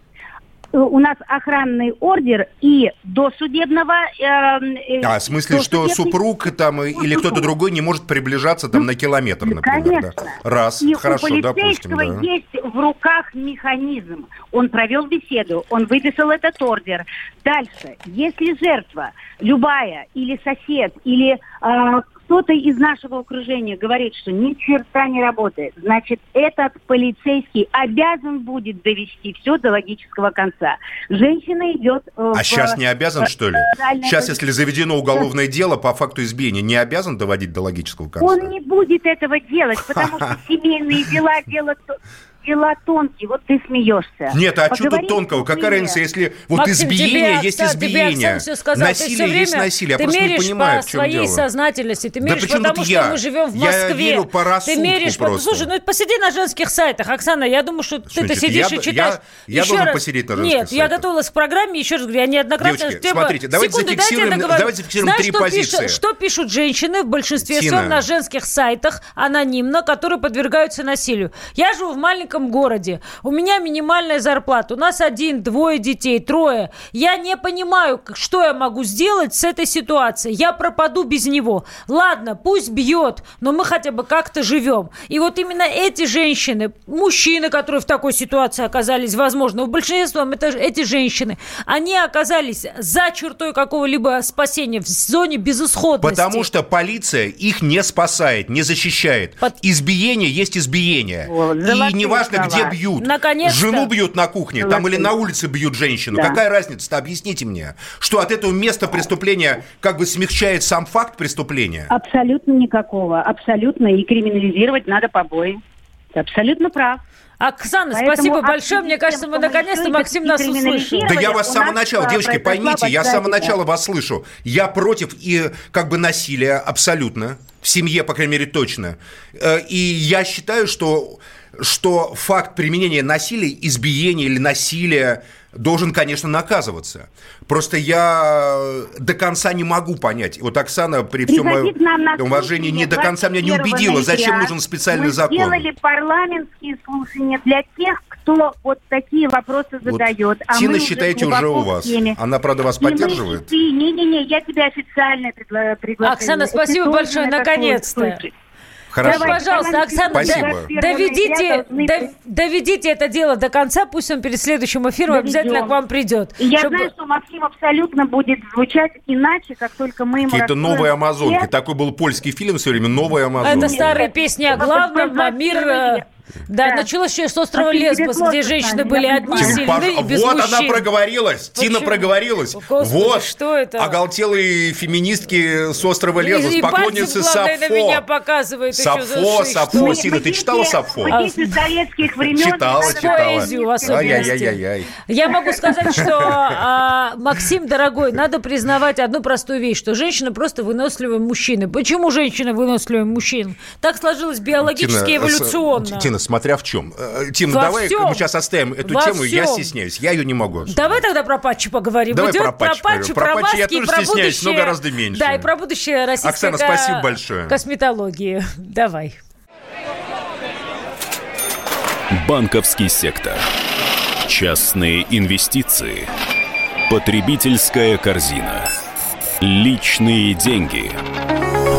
S6: Э, У нас охранный ордер и досудебного... э, э,
S2: А, в смысле, что супруг там и- или кто-то другой не может приближаться там на километр,
S6: Ну,
S2: например, да?
S6: Конечно.
S2: Раз,
S6: И
S2: хорошо,
S6: у
S2: допустим,
S6: полицейского
S2: да.
S6: есть в руках механизм. Он провел беседу, он выписал этот ордер. Дальше, если жертва, любая, или сосед, или а, кто-то из нашего окружения говорит, что ни черта не работает, значит, этот полицейский обязан будет довести все до логического конца. Женщина идет... э,
S2: А
S6: в-
S2: сейчас не обязан, что ли? Сейчас, если заведено уголовное дело по факту избиения, не обязан доводить до логического конца?
S6: Он не будет этого делать, потому что семейные дела, дело, то- дела тонкие. Вот ты смеешься.
S2: Нет, а что тут тонкого? Какая разница, если вот
S3: Максим,
S2: избиение
S3: тебе
S2: есть избиение.
S3: Ты
S2: насилие есть насилие. Я
S3: ты
S2: просто не
S3: меришь
S2: понимаю,
S3: по
S2: в чем
S3: своей
S2: дело.
S3: сознательности, ты меришь
S2: при чем
S3: потому,
S2: тут
S3: что
S2: я?
S3: мы живем в
S2: Я
S3: Москве.
S2: верю по
S3: ты
S2: рассудку
S3: меришь по...
S2: просто.
S3: Слушай, ну посиди на женских сайтах, Оксана, я думаю, что ты-то сидишь
S2: я-
S3: и читаешь.
S2: я- я
S3: Еще
S2: должен
S3: раз.
S2: посидеть на женских
S3: Нет, я
S2: сайтах.
S3: готовилась к программе, еще раз говорю, я неоднократно...
S2: Девочки, смотрите, давайте
S3: я
S2: зафиксируем- давайте зафиксируем три
S3: что
S2: позиции.
S3: что пишут женщины в большинстве своем на женских сайтах анонимно, которые подвергаются насилию? Я живу в маленьком городе, у меня минимальная зарплата, у нас один, двое детей, трое. Я не понимаю, что я могу сделать с этой ситуацией. Я пропаду без него. Ладно, пусть бьет, но мы хотя бы как-то живем. И вот именно эти женщины, мужчины, которые в такой ситуации оказались, возможно, в большинстве это эти женщины, они оказались за чертой какого-либо спасения в зоне безысходности.
S2: Потому что полиция их не спасает, не защищает.
S3: Под-
S2: Избиение есть избиение.
S6: Вот,
S2: И
S6: золотые
S2: неважно, где
S6: слова.
S2: бьют.
S3: Наконец-то.
S2: Жену бьют на кухне, там или на улице бьют женщину.
S6: Да.
S2: Какая разница-то? Объясните мне. Что от этого места преступления как бы смягчает сам факт преступления?
S6: Абсолютно никакого. Абсолютно. И криминализировать надо побои. Ты абсолютно прав.
S3: Оксана,
S6: Поэтому
S3: спасибо большое. Мне кажется, мы наконец-то Максим нас услышал.
S2: Да я вас с самого начала, девочки, поймите, я с самого начала вас слышу. Я против и как бы насилия абсолютно. В семье, по крайней мере, точно. Э, И я считаю, что, что факт применения насилия, избиения или насилия должен, конечно, наказываться. Просто я до конца не могу понять. Вот Оксана при всем моем уважении не до конца меня не
S6: 21
S2: убедила, зачем нужен специальный
S6: Мы
S2: закон.
S6: сделали парламентские слушания для тех, кто вот такие вопросы
S2: Вот
S6: задает. А
S2: Тина,
S6: мы
S2: считаете, уже у вас.
S6: теме.
S2: Она, правда, вас
S6: И мы,
S2: поддерживает?
S6: Не-не-не, я тебя официально предла- приглашаю.
S3: Оксана, спасибо большое, наконец-то.
S2: Хорошо.
S3: Да, пожалуйста, Оксана,
S2: Спасибо.
S3: да-
S6: 21
S3: доведите, дов- доведите это дело до конца, пусть он перед следующим эфиром
S6: Доведем.
S3: обязательно к вам придет.
S6: И я
S3: чтобы-
S6: знаю, что Максим абсолютно будет звучать иначе, как только мы ему
S2: Какие-то новые амазонки. Такой был польский фильм все время «Новые амазонки».
S3: Это старая песня о главном, а мир... Да,
S6: Да.
S3: началось еще с острова
S6: тебе
S3: Лесбос, где женщины были одни
S6: понимаю.
S2: Тим, пож-
S3: сильны и без
S2: вот
S3: мужчин.
S2: она проговорилась. Тина
S3: Почему?
S2: проговорилась.
S3: Господи,
S2: вот.
S3: что это?
S2: Оголтелые феминистки с острова Лесбос,
S3: И- и
S2: поклонницы Сафо.
S3: на меня показывает еще за
S2: Сафо. Сафо. Тина, ты читала Сафо?
S6: Советских времен.
S2: Читала, читала. Ай-яй-яй-яй.
S3: Я могу сказать, что, а, Максим, дорогой, надо признавать одну простую вещь, что женщина просто выносливые мужчины. Почему женщина выносливые мужчин? Так сложилось биологически,
S2: Тина,
S3: эволюционно.
S2: Тина, смотря в чем. Э, Тина,
S3: Во
S2: давай
S3: всем.
S2: мы сейчас оставим эту
S3: Во
S2: тему. Я
S3: всем.
S2: стесняюсь. Я ее не могу.
S3: Давай тогда про Патчи поговорим.
S2: Давай
S3: Идет
S2: про Патчи
S3: Патчи,
S2: поговорим. Про
S3: про
S2: Патчи я тоже
S3: про
S2: стесняюсь, но
S3: будущее-
S2: гораздо меньше.
S3: Да, и про будущее российской
S2: Оксана,
S3: ко-
S2: спасибо большое.
S3: косметологии. Давай.
S1: Банковский сектор. Частные инвестиции. Потребительская корзина. Личные деньги.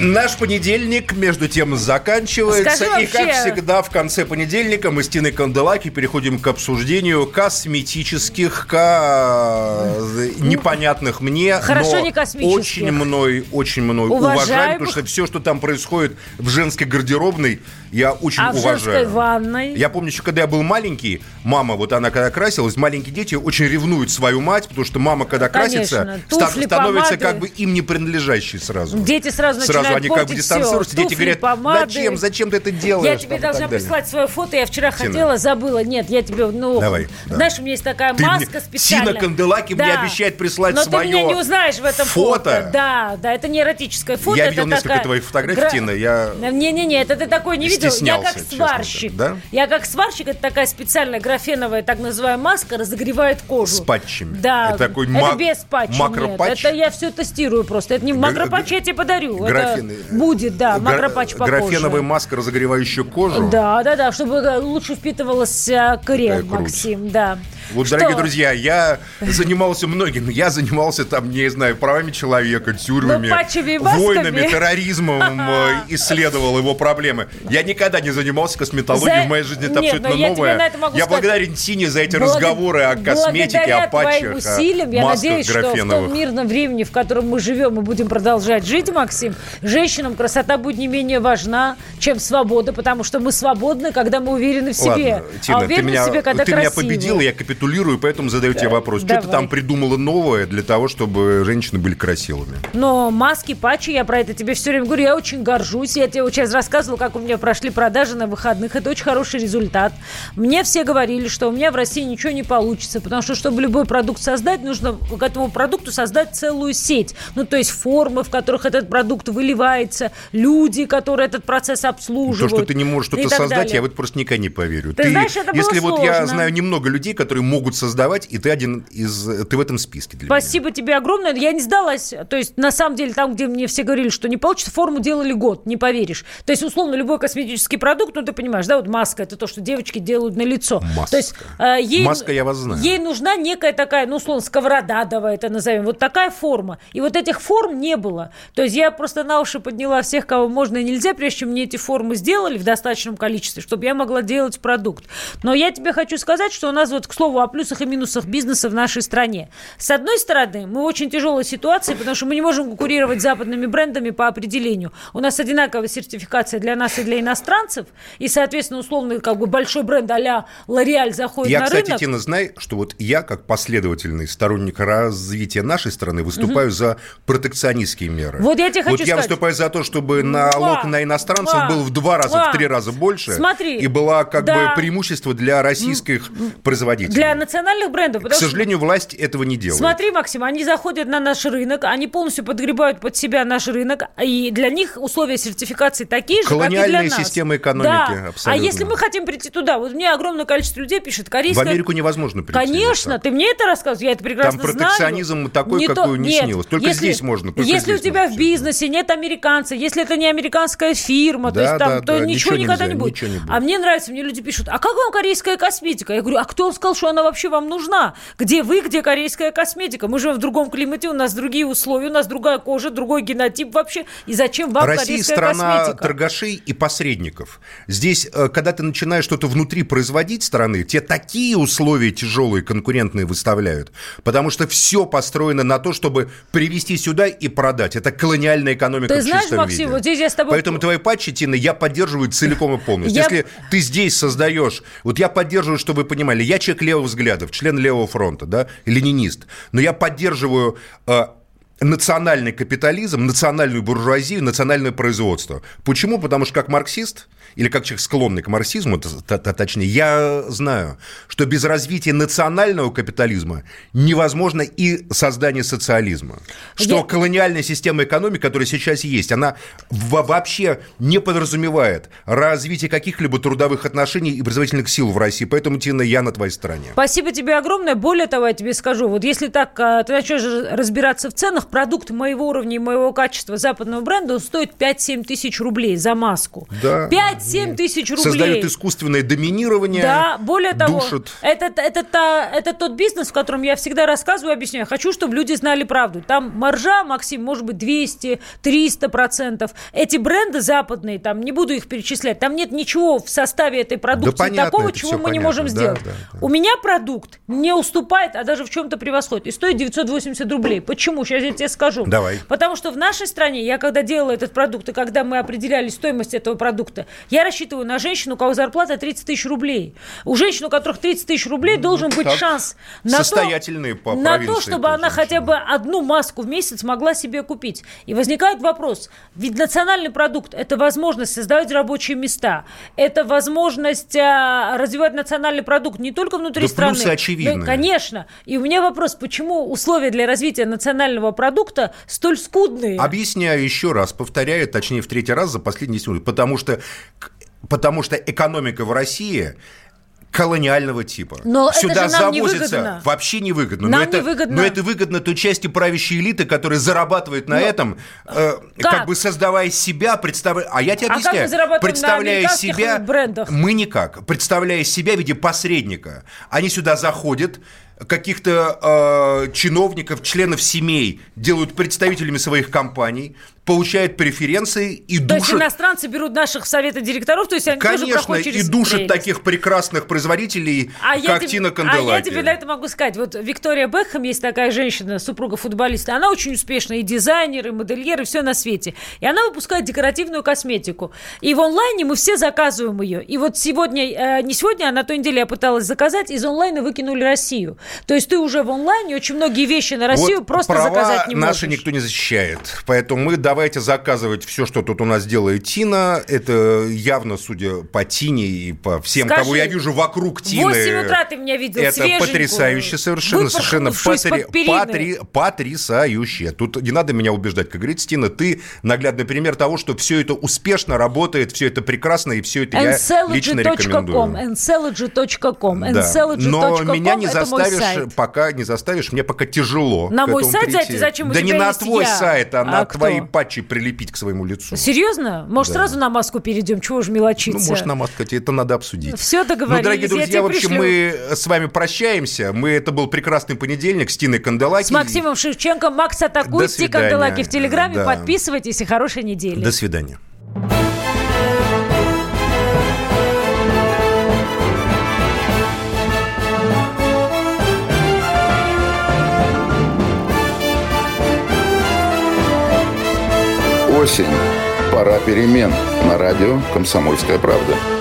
S2: Наш понедельник, между тем, заканчивается.
S3: Скажи
S2: и, как всегда, в конце понедельника мы с Тиной Канделаки переходим к обсуждению косметических, ка- непонятных мне,
S3: Хорошо,
S2: но
S3: не космических.
S2: очень мной, очень мной уважаем, потому что все, что там происходит в женской гардеробной, я очень
S3: А в
S2: уважаю.
S3: женской ванной?
S2: Я помню еще, когда я был маленький, мама, вот она когда красилась, маленькие дети очень ревнуют свою мать, потому что мама, когда
S3: Конечно.
S2: красится,
S3: Туфли,
S2: ста- становится
S3: помады.
S2: как бы им не принадлежащей сразу.
S3: Дети сразу начинают
S2: они как бы дистанцируются, дети
S3: Туфли,
S2: говорят,
S3: помады.
S2: зачем, зачем ты это делаешь?
S3: Я тебе
S2: там,
S3: должна прислать свое фото. Я вчера
S2: Тина.
S3: хотела, забыла. Нет, я тебе, ну,
S2: Давай, да.
S3: знаешь, у меня есть такая
S2: Ты
S3: маска
S2: мне-
S3: специальная.
S2: Тина Канделаки мне
S3: Да.
S2: обещает прислать
S3: Но
S2: своё
S3: ты меня не узнаешь в этом фото.
S2: фото.
S3: Да, да, это не эротическое фото.
S2: Я видел несколько
S3: такая
S2: твоих фотографий,
S3: гра-
S2: Тина, я
S3: Не-не-не, это ты такой не видел. Я как сварщик.
S2: да?
S3: Я как сварщик, это такая специальная графеновая, так называемая маска, разогревает кожу.
S2: С патчами.
S3: Да.
S2: Это такой
S3: это без патча.
S2: макропатч?
S3: Нет, это я все тестирую просто. Это не макропатч, я тебе подарю.
S2: графен-
S3: Это будет, да, макропатч попозже.
S2: графеновая маска, разогревающая кожу.
S3: Да, да, да, чтобы э, лучше впитывалась э, крем. Максим, да.
S2: Вот,
S3: Что?
S2: дорогие друзья, я занимался многим. Я занимался там, не знаю, правами человека, тюрьмами, войнами, терроризмом, э, исследовал его проблемы. Я никогда не занимался косметологией,
S3: За-
S2: в моей жизни это
S3: Нет,
S2: абсолютно
S3: но я
S2: новое. я
S3: сказать.
S2: благодарен Тине за эти
S3: Благ-
S2: разговоры о косметике, о патчах,
S3: усилиям, я надеюсь, что в том
S2: графеновых.
S3: мирном времени, в котором мы живем, мы будем продолжать жить, Максим, женщинам красота будет не менее важна, чем свобода, потому что мы свободны, когда мы уверены в себе.
S2: Ладно, Тина,
S3: а
S2: ты,
S3: уверены
S2: меня,
S3: в себе, когда
S2: ты меня
S3: красивы.
S2: победила, я капитулирую, поэтому задаю тебе вопрос. Что ты там придумала новое для того, чтобы женщины были красивыми?
S3: Но маски, патчи, я про это тебе все время говорю, я очень горжусь. Я тебе вот сейчас рассказывала, как у меня прошли продажи на выходных. Это очень хороший результат. Мне все говорили, что у меня в России ничего не получится, потому что, чтобы любой продукт создать, нужно к этому продукту создать целую сеть. Ну, то есть формы, в которых этот продукт выливается, люди, которые этот процесс обслуживают.
S2: То, что ты не можешь что-то создать,
S3: далее.
S2: я вот просто никогда не поверю.
S3: Ты знаешь, это было
S2: если вот я
S3: сложно.
S2: знаю немного людей, которые могут создавать, и ты один из, ты в этом списке для меня.
S3: Спасибо тебе огромное. Я не сдалась. То есть, на самом деле, там, где мне все говорили, что не получится, форму делали год, не поверишь. То есть, условно, любой косметический продукт, ну, ты понимаешь, да, вот маска, это то, что девочки делают на лицо.
S2: Маска.
S3: То есть, э, ей,
S2: Маска, я вас знаю.
S3: Ей нужна некая такая, ну, условно, сковорода, давай это назовем, вот такая форма. И вот этих форм не было. То есть, я просто на уши подняла всех, кого можно и нельзя, прежде чем мне эти формы сделали в достаточном количестве, чтобы я могла делать продукт. Но я тебе хочу сказать, что у нас вот, к слову, о плюсах и минусах бизнеса в нашей стране. С одной стороны, мы в очень тяжелой ситуации, потому что мы не можем конкурировать с западными брендами по определению. У нас одинаковая сертификация для нас и для иностранцев, и, соответственно, условно, как бы большой бренд а-ля L'Oreal заходит
S2: Я,
S3: на
S2: кстати,
S3: рынок.
S2: Тина, знай, что вот я, как последовательный сторонник развития нашей страны, выступаю за протекционистские меры.
S3: Вот я тебе хочу
S2: Вот я
S3: сказать.
S2: выступаю за то, чтобы налог на иностранцев
S3: муа,
S2: был в два раза,
S3: муа.
S2: в три раза больше.
S3: Смотри,
S2: И была как
S3: да.
S2: бы преимущество для российских производителей.
S3: Для национальных брендов.
S2: К
S3: потому что-
S2: сожалению, власть этого не делает.
S3: Смотри, Максим, они заходят на наш рынок, они полностью подгребают под себя наш рынок, и для них условия сертификации такие же, как и для нас.
S2: система экономики,
S3: да.
S2: абсолютно.
S3: А если мы хотим прийти туда, вот мне огромное количество людей пишет, корейская...
S2: В Америку невозможно прийти.
S3: Конечно,
S2: вот
S3: ты мне это рассказываешь, я это прекрасно
S2: Там протекционизм
S3: знаю.
S2: такой,
S3: то-
S2: какой не
S3: нет,
S2: снилось. Только
S3: если-
S2: здесь можно, только
S3: если
S2: здесь
S3: у тебя в бизнесе нет американца, если это не американская фирма, то
S2: Да,
S3: есть там,
S2: да,
S3: то
S2: да,
S3: ничего
S2: ничего
S3: никогда
S2: нельзя,
S3: не будет.
S2: ничего не будет.
S3: А мне нравится, мне люди пишут, а как вам корейская косметика? Я говорю, а кто сказал, что она вообще вам нужна? Где вы, где корейская косметика? Мы живем в другом климате, у нас другие условия, у нас другая кожа, другой генотип вообще. И зачем вам
S2: Россия
S3: корейская
S2: страна
S3: косметика?
S2: торгашей и посредников. Здесь, э, когда ты начинаешь что-то внутри производить страны, тебе такие условия тяжелые, конкурентные выставляют. Потому что все построено на то, чтобы привезти сюда и продать. Это колониальная экономика
S3: Ты
S2: в
S3: знаешь,
S2: чистом
S3: Максим,
S2: виде.
S3: вот здесь я с тобой-
S2: Поэтому твои патчи, Тина, я поддерживаю целиком и полностью.
S3: Я-
S2: Если ты здесь создаешь... Вот я поддерживаю, чтобы вы понимали, я человек левых взглядов, член левого фронта, да, ленинист. Но я поддерживаю э, национальный капитализм, национальную буржуазию, национальное производство. Почему? Потому что как марксист, или как человек склонный к марксизму, точнее, я знаю, что без развития национального капитализма невозможно и создание социализма. Что
S3: Я-
S2: колониальная система экономики, которая сейчас есть, она во- вообще не подразумевает развитие каких-либо трудовых отношений и производительных сил в России. Поэтому, Тина, я на твоей стороне.
S3: Спасибо тебе огромное. Более того, я тебе скажу, вот если так, а, ты начнешь разбираться в ценах продукт моего уровня и моего качества западного бренда он стоит 5-7 тысяч рублей за маску.
S2: Да.
S3: 5-7 тысяч рублей.
S2: Создает искусственное доминирование.
S3: Да, более того,
S2: душит.
S3: это, это, это, это тот бизнес, в котором я всегда рассказываю, объясняю. Хочу, чтобы люди знали правду. Там маржа, Максим, может быть 200, 300 процентов. Эти бренды западные, там не буду их перечислять, там нет ничего в составе этой продукции
S2: Да понятно,
S3: такого, чего мы не
S2: понятно.
S3: можем
S2: Да,
S3: сделать.
S2: да, да.
S3: У меня продукт не уступает, а даже в чем-то превосходит. И стоит 980 рублей. Почему? Сейчас я тебе скажу.
S2: Давай.
S3: Потому что в нашей стране, я когда делала этот продукт, и когда мы определяли стоимость этого продукта, я рассчитываю на женщину, у кого зарплата 30 тысяч рублей. У женщин, у которых 30 тысяч рублей, должен быть
S2: так.
S3: шанс на
S2: Состоятельные
S3: то,
S2: по
S3: на то, чтобы она хотя
S2: женщины.
S3: бы одну маску в месяц могла себе купить. И возникает вопрос, ведь национальный продукт – это возможность создавать рабочие места, это возможность а, развивать национальный продукт не только внутри
S2: Да
S3: страны.
S2: плюсы очевидные.
S3: но и, конечно. И у меня вопрос, почему условия для развития национального продукта столь скудные?
S2: Объясняю еще раз, повторяю, точнее в третий раз за последние 10 минут, потому что, потому что экономика в России колониального типа.
S3: Но это
S2: Сюда
S3: же нам
S2: завозится
S3: выгодно.
S2: вообще невыгодно.
S3: Нам
S2: но, это,
S3: невыгодно.
S2: но это выгодно той части правящей элиты, которая зарабатывает на
S3: Ну,
S2: этом, э,
S3: как?
S2: как бы создавая себя, представляя... А я тебе
S3: А как
S2: объясняю.
S3: мы зарабатываем на
S2: представляя
S3: американских
S2: себя,
S3: брендах?
S2: мы никак. Представляя себя в виде посредника. Они сюда заходят, каких-то э, чиновников, членов семей делают представителями своих компаний, получают преференции и
S3: То есть
S2: душат
S3: иностранцы берут наших совета директоров, то есть они тоже
S2: Конечно,
S3: проходят
S2: и
S3: через
S2: душит
S3: прелесть.
S2: таких прекрасных производителей,
S3: А я,
S2: как
S3: тебе,
S2: Тина
S3: а
S2: Канделаки.
S3: я тебе на это могу сказать. Вот Виктория Бекхэм, есть такая женщина, супруга футболиста, она очень успешная, и дизайнер, и модельер, и все на свете. И она выпускает декоративную косметику. И в онлайне мы все заказываем ее. И вот сегодня, э, не сегодня, а на той неделе я пыталась заказать, из онлайна выкинули Россию. То есть ты уже в онлайне очень многие вещи на Россию
S2: Вот
S3: просто
S2: права
S3: заказать не
S2: наши
S3: можешь.
S2: никто не защищает. Поэтому мы давайте заказывать все, что тут у нас делает Тина. Это явно, судя по Тине и по всем,
S3: Скажи,
S2: кого я вижу вокруг
S3: В
S2: Тины.
S3: 8 утра ты меня видел
S2: Это потрясающе совершенно, совершенно
S3: перины.
S2: потри- потрясающе. Тут не надо меня убеждать, как говорит Тина, ты наглядный пример того, что все это успешно работает, все это прекрасно, и все это я лично рекомендую.
S3: Ncelogy.com,
S2: Да.
S3: Ncelogy.com,
S2: Но меня не
S3: мой
S2: заставишь, пока не заставишь, мне пока тяжело.
S3: На мой сайт
S2: прийти.
S3: зайти? Зачем? У
S2: Да не на твой
S3: я.
S2: сайт, а,
S3: А
S2: на
S3: кто?
S2: твои патчи прилепить к своему лицу.
S3: Серьезно? Может,
S2: Да.
S3: сразу на маску перейдем? Чего же мелочиться?
S2: Ну, может, на маскате, это надо обсудить.
S3: Все договорились,
S2: Ну, дорогие друзья, в общем,
S3: пришлю.
S2: мы с вами прощаемся. Мы, это был прекрасный понедельник с Тиной Канделаки.
S3: С Максимом Шевченко. Макс
S2: свидания.
S3: Канделаки в Телеграме.
S2: Да.
S3: Подписывайтесь и хорошей недели.
S2: До свидания.
S7: Осень. Пора перемен. На радио «Комсомольская правда».